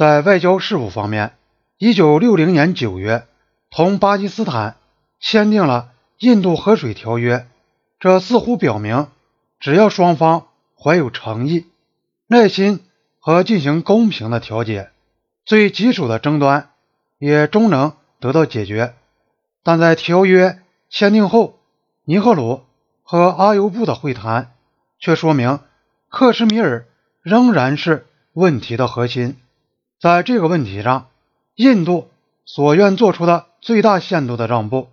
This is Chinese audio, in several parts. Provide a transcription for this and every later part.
在外交事务方面，一九六零年九月，同巴基斯坦签订了印度河水条约。这似乎表明，只要双方怀有诚意、耐心和进行公平的调解，最棘手的争端也终能得到解决。但在条约签订后，尼赫鲁和阿尤布的会谈却说明，克什米尔仍然是问题的核心。在这个问题上，印度所愿做出的最大限度的让步，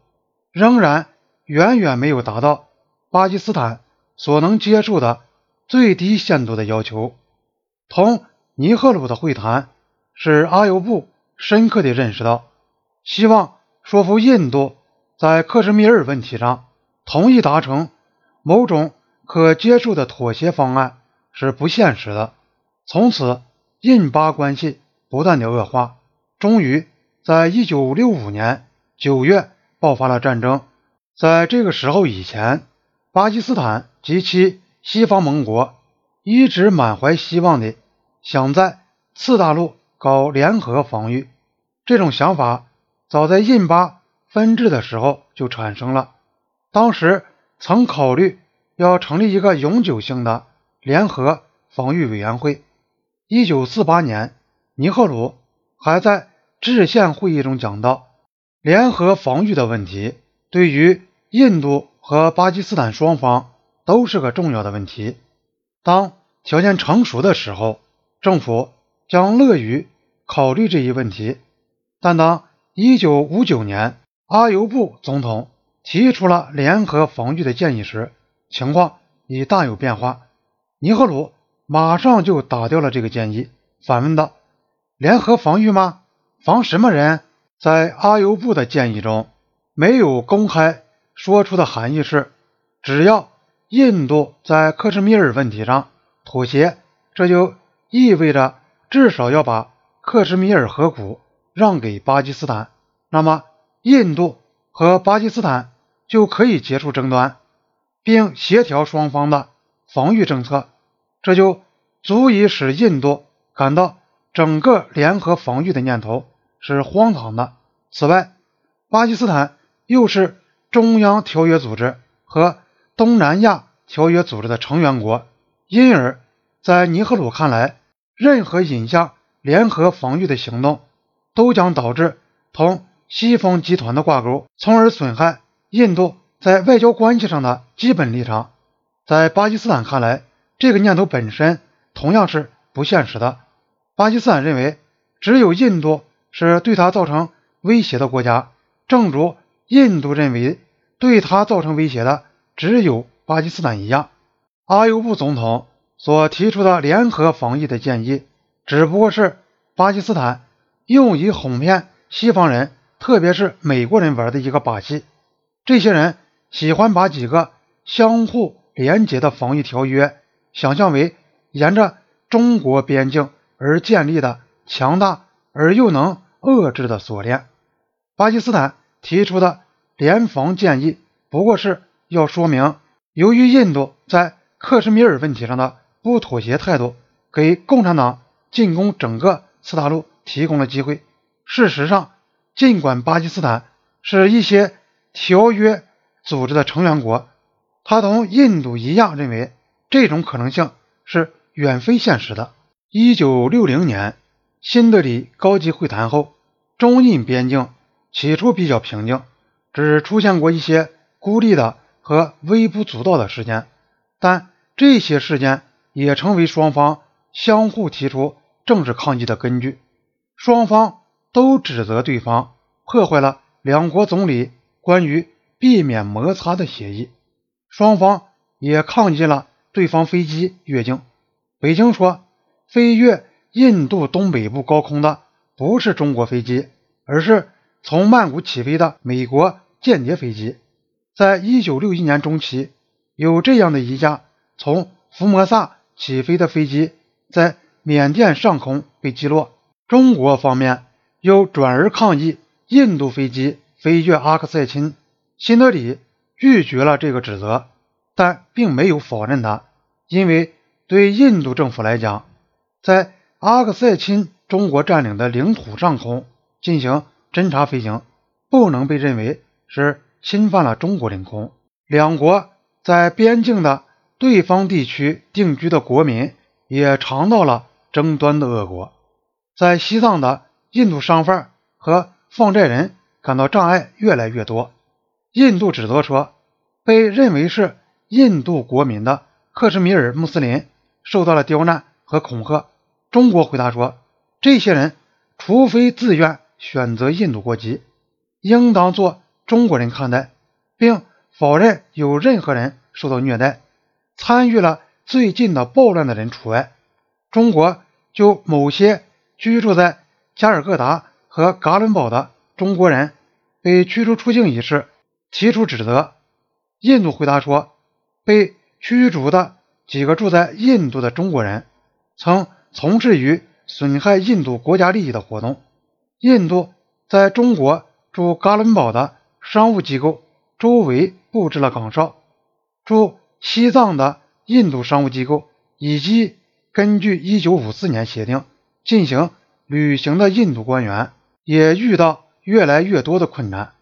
仍然远远没有达到。巴基斯坦所能接受的最低限度的要求。同尼赫鲁的会谈，使阿尤布深刻地认识到，希望说服印度在克什米尔问题上同意达成某种可接受的妥协方案是不现实的。从此，印巴关系不断的恶化，终于在一九六五年九月爆发了战争。在这个时候以前。巴基斯坦及其西方盟国一直满怀希望的想在次大陆搞联合防御，这种想法早在印巴分治的时候就产生了。当时曾考虑要成立一个永久性的联合防御委员会。一九四八年，尼赫鲁还在制宪会议中讲到，联合防御的问题对于印度。和巴基斯坦双方都是个重要的问题。当条件成熟的时候，政府将乐于考虑这一问题。但当1959年阿尤布总统提出了联合防御的建议时，情况已大有变化。尼赫鲁马上就打掉了这个建议，反问道：“联合防御吗？防什么人？”在阿尤布的建议中，没有公开。说出的含义是，只要印度在克什米尔问题上妥协，这就意味着至少要把克什米尔河谷让给巴基斯坦，那么印度和巴基斯坦就可以结束争端，并协调双方的防御政策，这就足以使印度感到整个联合防御的念头是荒唐的。此外，巴基斯坦又是。中央条约组织和东南亚条约组织的成员国，因而，在尼赫鲁看来，任何引向联合防御的行动，都将导致同西方集团的挂钩，从而损害印度在外交关系上的基本立场。在巴基斯坦看来，这个念头本身同样是不现实的。巴基斯坦认为，只有印度是对他造成威胁的国家，正如。印度认为对他造成威胁的只有巴基斯坦一样。阿尤布总统所提出的联合防御的建议，只不过是巴基斯坦用以哄骗西方人，特别是美国人玩的一个把戏。这些人喜欢把几个相互连结的防御条约想象为沿着中国边境而建立的强大而又能遏制的锁链。巴基斯坦。提出的联防建议，不过是要说明，由于印度在克什米尔问题上的不妥协态度，给共产党进攻整个次大陆提供了机会。事实上，尽管巴基斯坦是一些条约组织的成员国，他同印度一样认为这种可能性是远非现实的。一九六零年新德里高级会谈后，中印边境。起初比较平静，只出现过一些孤立的和微不足道的事件，但这些事件也成为双方相互提出政治抗议的根据。双方都指责对方破坏了两国总理关于避免摩擦的协议，双方也抗议了对方飞机越境。北京说，飞越印度东北部高空的不是中国飞机，而是。从曼谷起飞的美国间谍飞机，在一九六一年中期，有这样的一架从福摩萨起飞的飞机在缅甸上空被击落。中国方面又转而抗议印度飞机飞越阿克塞钦。新德里拒绝了这个指责，但并没有否认它，因为对印度政府来讲，在阿克塞钦中国占领的领土上空进行侦察飞行，不能被认为是侵犯了中国领空。两国在边境的对方地区定居的国民也尝到了争端的恶果。在西藏的印度商贩和放债人感到障碍越来越多。印度指责说，被认为是印度国民的克什米尔穆斯林受到了刁难和恐吓。中国回答说，这些人除非自愿选择印度国籍，应当做中国人看待，并否认有任何人受到虐待。参与了最近的暴乱的人除外。中国就某些。居住在加尔各答和噶伦堡的中国人被驱逐出境一事提出指责。印度回答说，被驱逐的几个住在印度的中国人曾从事于损害印度国家利益的活动。印度在中国驻噶伦堡的商务机构周围布置了岗哨，驻西藏的印度商务机构以及根据1954年协定。进行旅行的印度官员也遇到越来越多的困难。